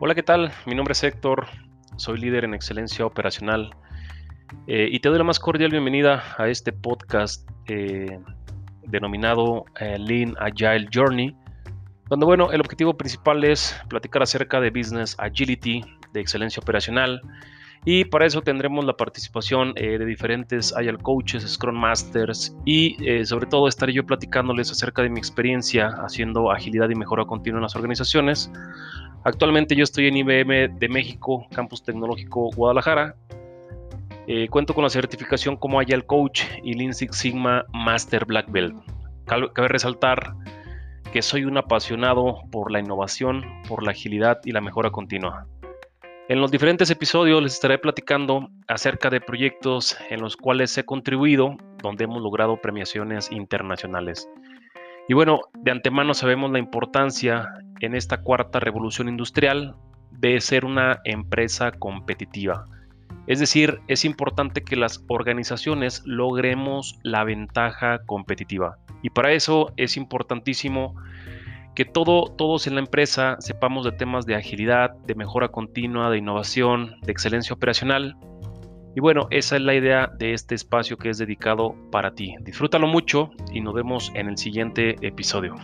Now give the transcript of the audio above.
Hola, ¿qué tal? Mi nombre es Héctor, soy líder en excelencia operacional eh, y te doy la más cordial bienvenida a este podcast eh, denominado eh, Lean Agile Journey, donde bueno, el objetivo principal es platicar acerca de Business Agility, de excelencia operacional, y para eso tendremos la participación de diferentes Agile Coaches, Scrum Masters y sobre todo estaré yo platicándoles acerca de mi experiencia haciendo agilidad y mejora continua en las organizaciones, Actualmente yo estoy en IBM de México, Campus Tecnológico Guadalajara. Eh, cuento con la certificación como Agile Coach y Lean Six Sigma Master Black Belt. Cabe resaltar que soy un apasionado por la innovación, por la agilidad y la mejora continua. En los diferentes episodios les estaré platicando acerca de proyectos en los cuales he contribuido, donde hemos logrado premiaciones internacionales. Y bueno, de antemano sabemos la importancia en esta cuarta revolución industrial de ser una empresa competitiva. Es decir, es importante que las organizaciones logremos la ventaja competitiva. Y para eso es importantísimo que todo, todos en la empresa sepamos de temas de agilidad, de mejora continua, de innovación, de excelencia operacional y bueno, esa es la idea de este espacio que es dedicado para ti. Disfrútalo mucho y nos vemos en el siguiente episodio.